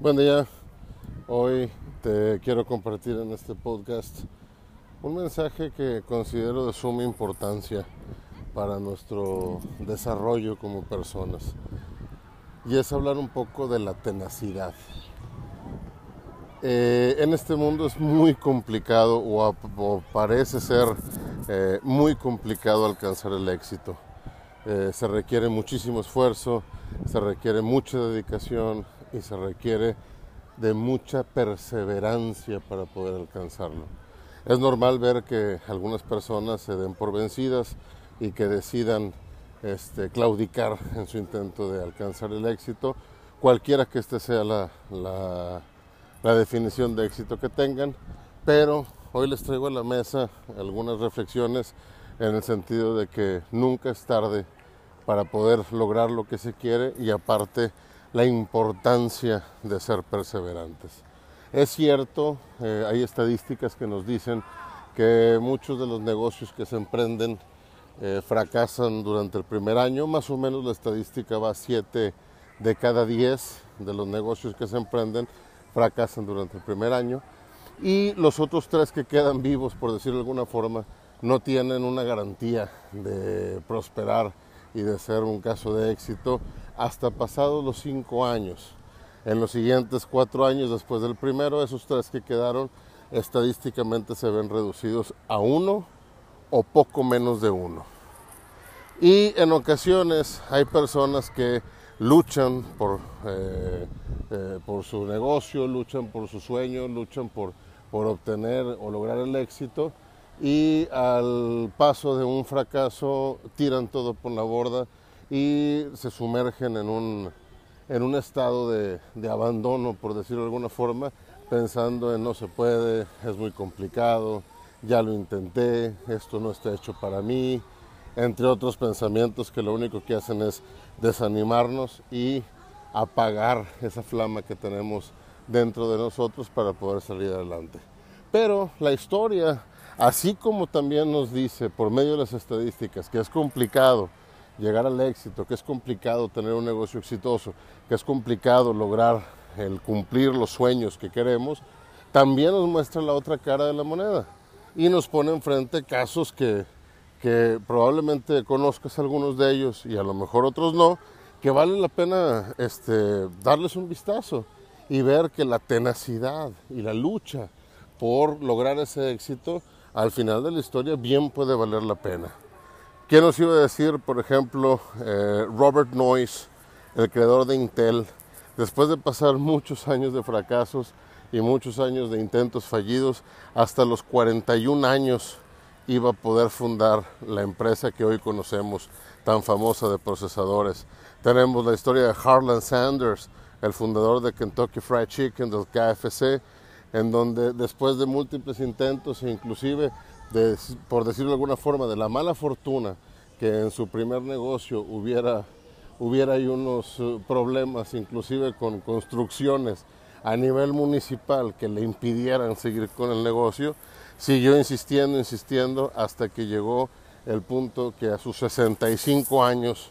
Buen día, hoy te quiero compartir en este podcast un mensaje que considero de suma importancia para nuestro desarrollo como personas y es hablar un poco de la tenacidad. Eh, en este mundo es muy complicado o, parece ser eh, muy complicado alcanzar el éxito. Eh, se requiere muchísimo esfuerzo, se requiere mucha dedicación, y se requiere de mucha perseverancia para poder alcanzarlo. Es normal ver que algunas personas se den por vencidas y que decidan este, claudicar en su intento de alcanzar el éxito, cualquiera que este sea la, la, la definición de éxito que tengan, pero hoy les traigo a la mesa algunas reflexiones en el sentido de que nunca es tarde para poder lograr lo que se quiere y aparte la importancia de ser perseverantes. Es cierto, eh, hay estadísticas que nos dicen que muchos de los negocios que se emprenden eh, fracasan durante el primer año, más o menos la estadística va a 7 de cada 10 de los negocios que se emprenden fracasan durante el primer año y los otros tres que quedan vivos, por decirlo de alguna forma, no tienen una garantía de prosperar y de ser un caso de éxito hasta pasados los cinco años. En los siguientes cuatro años después del primero, esos tres que quedaron estadísticamente se ven reducidos a uno o poco menos de uno. Y en ocasiones hay personas que luchan por, eh, eh, por su negocio, luchan por su sueño, luchan por, por obtener o lograr el éxito y al paso de un fracaso tiran todo por la borda y se sumergen en un, en un estado de, de, abandono, por decirlo de alguna forma, pensando en no se puede, es muy complicado, ya lo intenté, esto no está hecho para mí, entre otros pensamientos que lo único que hacen es desanimarnos y apagar esa flama que tenemos dentro de nosotros para poder salir adelante. Pero la historia, así como también nos dice por medio de las estadísticas que es complicado llegar al éxito, que es complicado tener un negocio exitoso, que es complicado lograr el cumplir los sueños que queremos, también nos muestra la otra cara de la moneda y nos pone enfrente casos que, que probablemente conozcas algunos de ellos y a lo mejor otros no, que vale la pena este, darles un vistazo y ver que la tenacidad y la lucha por lograr ese éxito al final de la historia bien puede valer la pena. ¿Quién nos iba a decir, por ejemplo, eh, Robert Noyce, el creador de Intel, después de pasar muchos años de fracasos y muchos años de intentos fallidos, hasta los 41 años iba a poder fundar la empresa que hoy conocemos, tan famosa de procesadores. Tenemos la historia de Harlan Sanders, el fundador de Kentucky Fried Chicken, del KFC, en donde después de múltiples intentos e inclusive por decirlo de alguna forma, de la mala fortuna que en su primer negocio hubiera, hubiera unos eh, problemas, inclusive con construcciones a nivel municipal que le impidieran seguir con el negocio, siguió insistiendo, insistiendo, hasta que llegó el punto que a sus 65 años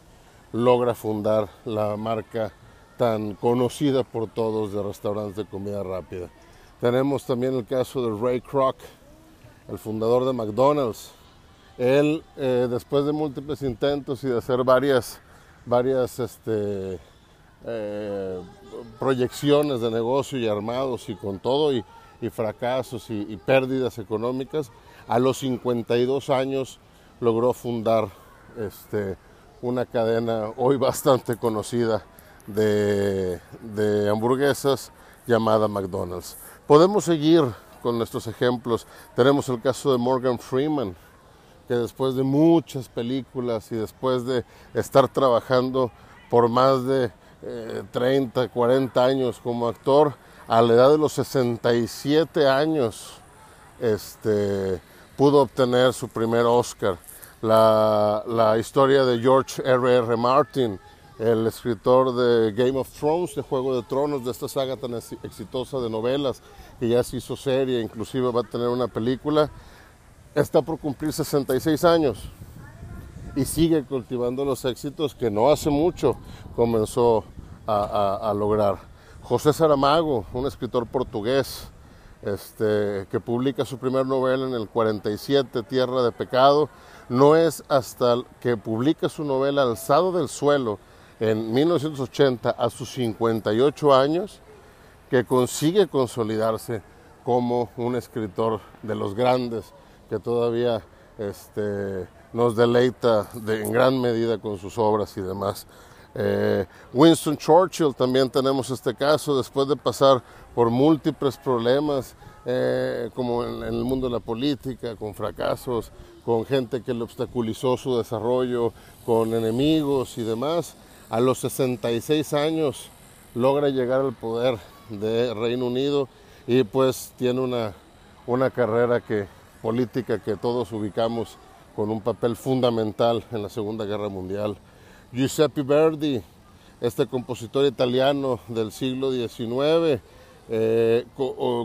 logra fundar la marca tan conocida por todos de restaurantes de comida rápida. Tenemos también el caso de Ray Kroc, el fundador de McDonald's. Él, eh, después de múltiples intentos y de hacer varias, varias este, eh, proyecciones de negocio y armados y con todo y, fracasos y, pérdidas económicas, a los 52 años logró fundar este, una cadena hoy bastante conocida de, de hamburguesas llamada McDonald's. Podemos seguir con nuestros ejemplos. Tenemos el caso de Morgan Freeman, que después de muchas películas y después de estar trabajando por más de 30, 40 años como actor, a la edad de los 67 años, este, pudo obtener su primer Oscar. La, historia de George R. R. Martin, el escritor de Game of Thrones, de Juego de Tronos, de esta saga tan exitosa de novelas, que ya se hizo serie, inclusive va a tener una película, está por cumplir 66 años y sigue cultivando los éxitos que no hace mucho comenzó a, lograr. José Saramago, un escritor portugués, este, que publica su primera novela en el 47, Tierra de Pecado, no es hasta que publica su novela Alzado del Suelo, en 1980 a sus 58 años que consigue consolidarse como un escritor de los grandes que todavía este, nos deleita en gran medida con sus obras y demás. Eh, Winston Churchill también tenemos este caso, después de pasar por múltiples problemas, eh, como en, en, el mundo de la política, con fracasos, con gente que le obstaculizó su desarrollo, con enemigos y demás, a los 66 años logra llegar al poder de Reino Unido y pues tiene una, una carrera que, política que todos ubicamos con un papel fundamental en la Segunda Guerra Mundial. Giuseppe Verdi, este compositor italiano del siglo XIX, eh,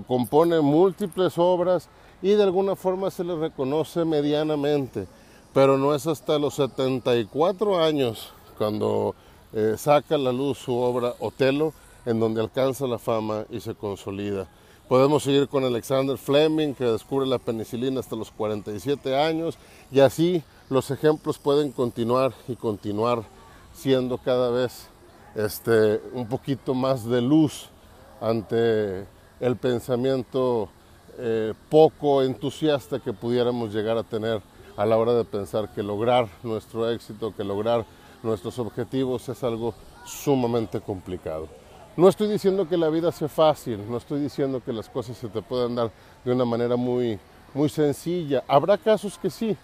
compone múltiples obras y de alguna forma se le reconoce medianamente, pero no es hasta los 74 años cuando eh, saca a la luz su obra Otelo, en donde alcanza la fama y se consolida. Podemos seguir con Alexander Fleming, que descubre la penicilina hasta los 47 años, y así los ejemplos pueden continuar y continuar siendo cada vez este, un poquito más de luz ante el pensamiento eh, poco entusiasta que pudiéramos llegar a tener a la hora de pensar que lograr nuestro éxito, que lograr nuestros objetivos es algo sumamente complicado. No estoy diciendo que la vida sea fácil, no estoy diciendo que las cosas se te puedan dar de una manera muy, muy sencilla. Habrá casos que sí,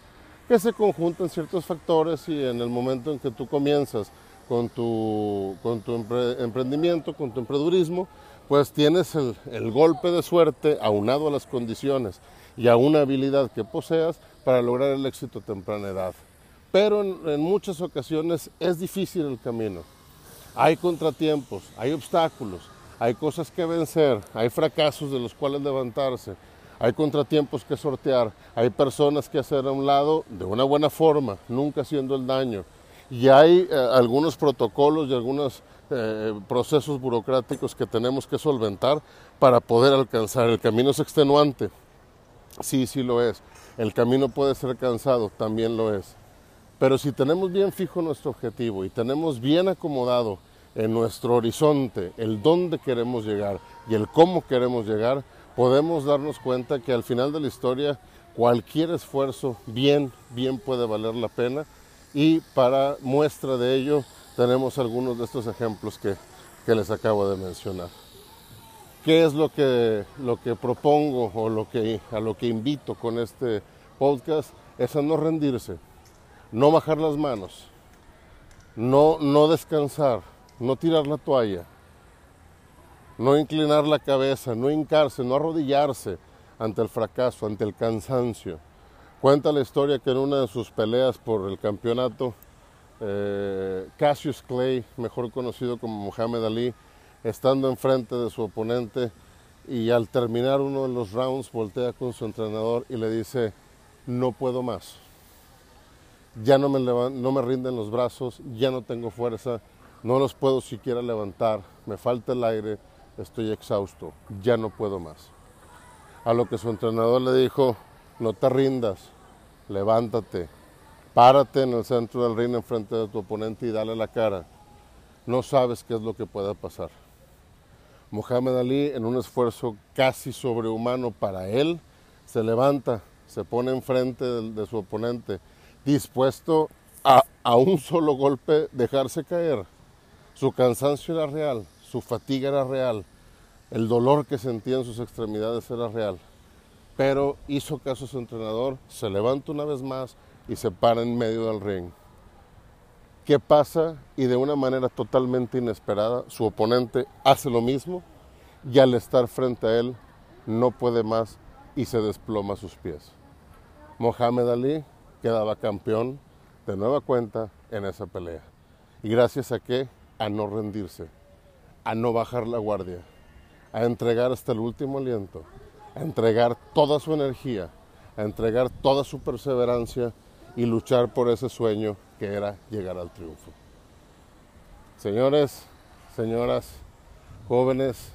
que se conjuntan ciertos factores y en el momento en que tú comienzas con tu, con tu emprendimiento, con tu emprendurismo, pues tienes el, el, golpe de suerte aunado a las condiciones y a una habilidad que poseas para lograr el éxito a temprana edad pero en, muchas ocasiones es difícil el camino. Hay contratiempos, hay obstáculos, hay cosas que vencer, hay fracasos de los cuales levantarse, hay contratiempos que sortear, hay personas que hacer a un lado de una buena forma, nunca haciendo el daño. Y hay eh, algunos protocolos y algunos eh, procesos burocráticos que tenemos que solventar para poder alcanzar. El camino es extenuante, sí, sí lo es. El camino puede ser cansado, también lo es. Pero si tenemos bien fijo nuestro objetivo y tenemos bien acomodado en nuestro horizonte el dónde queremos llegar y el cómo queremos llegar, podemos darnos cuenta que al final de la historia cualquier esfuerzo bien, bien puede valer la pena y para muestra de ello tenemos algunos de estos ejemplos que, que les acabo de mencionar. ¿Qué es lo que, lo que propongo o lo que, a lo que invito con este podcast? Es a no rendirse, no bajar las manos, no, no descansar, no tirar la toalla, no inclinar la cabeza, no hincarse, no arrodillarse ante el fracaso, ante el cansancio. Cuenta la historia que en una de sus peleas por el campeonato, eh, Cassius Clay, mejor conocido como Muhammad Ali, estando enfrente de su oponente y al terminar uno de los rounds voltea con su entrenador y le dice, no puedo más ya no me, no me rinden los brazos, ya no tengo fuerza, no los puedo siquiera levantar, me falta el aire, estoy exhausto, ya no puedo más. A lo que su entrenador le dijo, no te rindas, levántate, párate en el centro del ring enfrente de tu oponente y dale la cara. No sabes qué es lo que pueda pasar. Mohamed Ali, en un esfuerzo casi sobrehumano para él, se levanta, se pone enfrente de su oponente dispuesto a, a un solo golpe dejarse caer. Su cansancio era real, su fatiga era real, el dolor que sentía en sus extremidades era real. Pero hizo caso a su entrenador, se levanta una vez más y se para en medio del ring. ¿Qué pasa? Y de una manera totalmente inesperada, su oponente hace lo mismo y al estar frente a él no puede más y se desploma a sus pies. Mohamed Ali quedaba campeón de nueva cuenta en esa pelea. ¿Y gracias a qué? A no rendirse, a no bajar la guardia, a entregar hasta el último aliento, a entregar toda su energía, a entregar toda su perseverancia y luchar por ese sueño que era llegar al triunfo. Señores, señoras, jóvenes,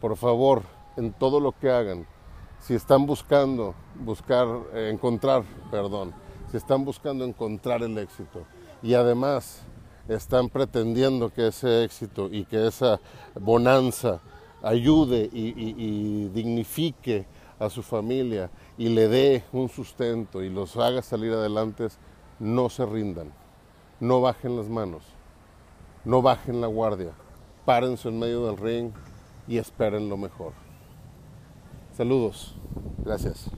por favor, en todo lo que hagan, si están buscando buscar eh, encontrar, perdón, si están buscando encontrar el éxito y además están pretendiendo que ese éxito y que esa bonanza ayude y, dignifique a su familia y le dé un sustento y los haga salir adelante, no se rindan, no bajen las manos, no bajen la guardia, párense en medio del ring y esperen lo mejor. Saludos, gracias.